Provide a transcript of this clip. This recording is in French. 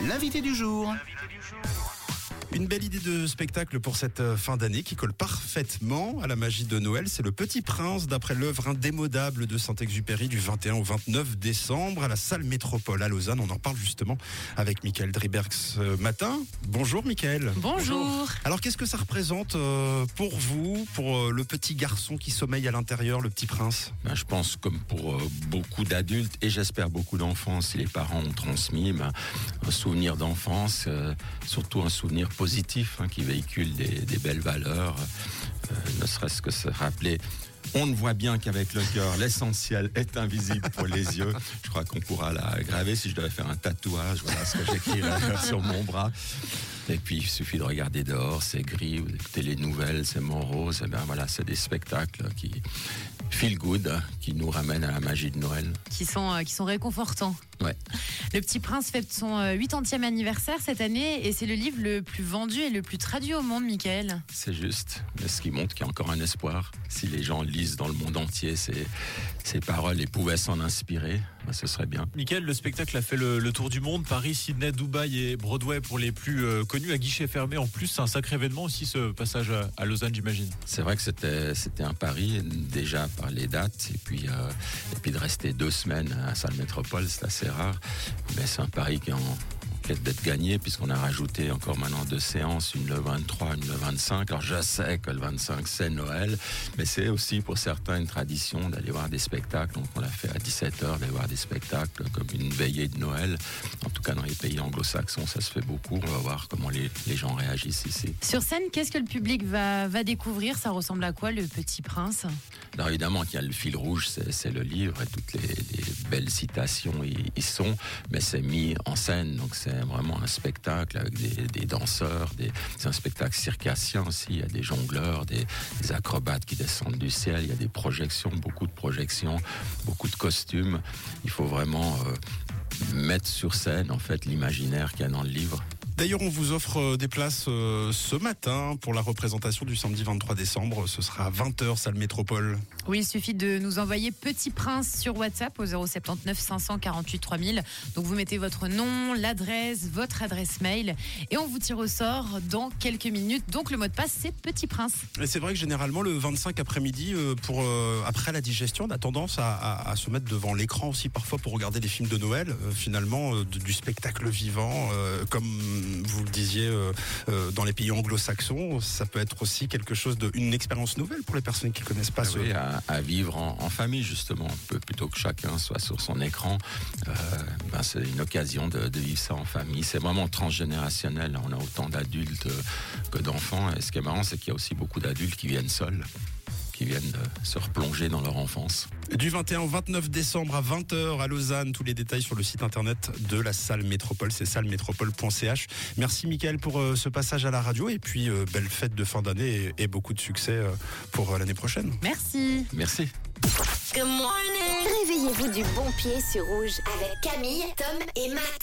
L'invité du jour. Une belle idée de spectacle pour cette euh, fin d'année qui colle parfaitement à la magie de Noël. C'est Le Petit Prince, d'après l'œuvre indémodable de Saint-Exupéry du 21 au 29 décembre à la salle Métropole à Lausanne. On en parle justement avec Michael Driberg ce matin. Bonjour Michael. Bonjour. Alors qu'est-ce que ça représente euh, pour vous, pour euh, le petit garçon qui sommeille à l'intérieur, le petit prince? Ben, je pense comme pour euh, beaucoup d'adultes et j'espère beaucoup d'enfants, si les parents ont transmis ben, un souvenir d'enfance, euh, surtout un souvenir positif hein, qui véhicule des, belles valeurs, euh, ne serait-ce que se rappeler. On ne voit bien qu'avec le cœur, l'essentiel est invisible pour les yeux. Je crois qu'on pourra la graver si je devais faire un tatouage. Voilà ce que j'écrirais sur mon bras. Et puis, il suffit de regarder dehors, c'est gris, vous écoutez les nouvelles, c'est morose. Et bien voilà, c'est des spectacles qui feel good, qui nous ramènent à la magie de Noël. Qui sont, euh, qui sont réconfortants. Ouais. Le Petit Prince fête son euh, 80e anniversaire cette année et c'est le livre le plus vendu et le plus traduit au monde, Michael. C'est juste, mais ce qui montre qu'il y a encore un espoir. Si les gens lisent dans le monde entier ces, ces paroles et pouvaient s'en inspirer, ben, ce serait bien. Michael, le spectacle a fait le, le tour du monde, Paris, Sydney, Dubaï et Broadway pour les plus euh, connus à guichet fermé. En plus, c'est un sacré événement aussi ce passage à, à Lausanne, j'imagine. C'est vrai que c'était c'était un pari déjà par les dates et puis euh, et puis de rester deux semaines à la salle métropole, c'est assez rare. Mais c'est un pari qui en d'être gagné puisqu'on a rajouté encore maintenant deux séances, une le 23, une le 25. Alors je sais que le 25 c'est Noël, mais c'est aussi pour certains une tradition d'aller voir des spectacles. Donc on l'a fait à 17h d'aller voir des spectacles comme une veillée de Noël. En tout cas dans les pays anglo-saxons ça se fait beaucoup. On va voir comment les, les gens réagissent ici. Sur scène, qu'est-ce que le public va, va découvrir? Ça ressemble à quoi, le Petit Prince? Alors évidemment qu'il y a le fil rouge, c'est le livre et toutes les, les belles citations y, y sont, mais c'est mis en scène, donc c'est vraiment un spectacle avec des, danseurs, c'est un spectacle circassien aussi, il y a des jongleurs, des, des acrobates qui descendent du ciel, il y a des projections, beaucoup de projections, beaucoup de costumes. Il faut vraiment euh, mettre sur scène en fait l'imaginaire qu'il y a dans le livre. D'ailleurs, on vous offre euh, des places euh, ce matin pour la représentation du samedi 23 décembre. Ce sera à 20h, salle Métropole. Oui, il suffit de nous envoyer Petit Prince sur WhatsApp au 079 548 3000. Donc vous mettez votre nom, l'adresse, votre adresse mail et on vous tire au sort dans quelques minutes. Donc le mot de passe, c'est Petit Prince. Et c'est vrai que généralement, le 25 après-midi, euh, pour euh, après la digestion, on a tendance à, à- à se mettre devant l'écran aussi parfois pour regarder des films de Noël. Euh, finalement, euh, du spectacle vivant, comme vous le disiez euh, euh, dans les pays anglo-saxons, ça peut être aussi quelque chose de une expérience nouvelle pour les personnes qui connaissent pas ce. Oui, à, à vivre en, en famille justement, plutôt que chacun soit sur son écran. Euh, ben, c'est une occasion de, de vivre ça en famille. C'est vraiment transgénérationnel. On a autant d'adultes que d'enfants. Et ce qui est marrant, c'est qu'il y a aussi beaucoup d'adultes qui viennent seuls, qui viennent se replonger dans leur enfance. Du 21 au 29 décembre à 20h à Lausanne, tous les détails sur le site internet de la salle Métropole, c'est sallemétropole.ch. Merci Mickaël pour euh, ce passage à la radio et puis euh, belle fête de fin d'année et, et beaucoup de succès euh, pour euh, l'année prochaine. Merci. Merci. Réveillez-vous du bon pied sur rouge avec Camille, Tom et Matt.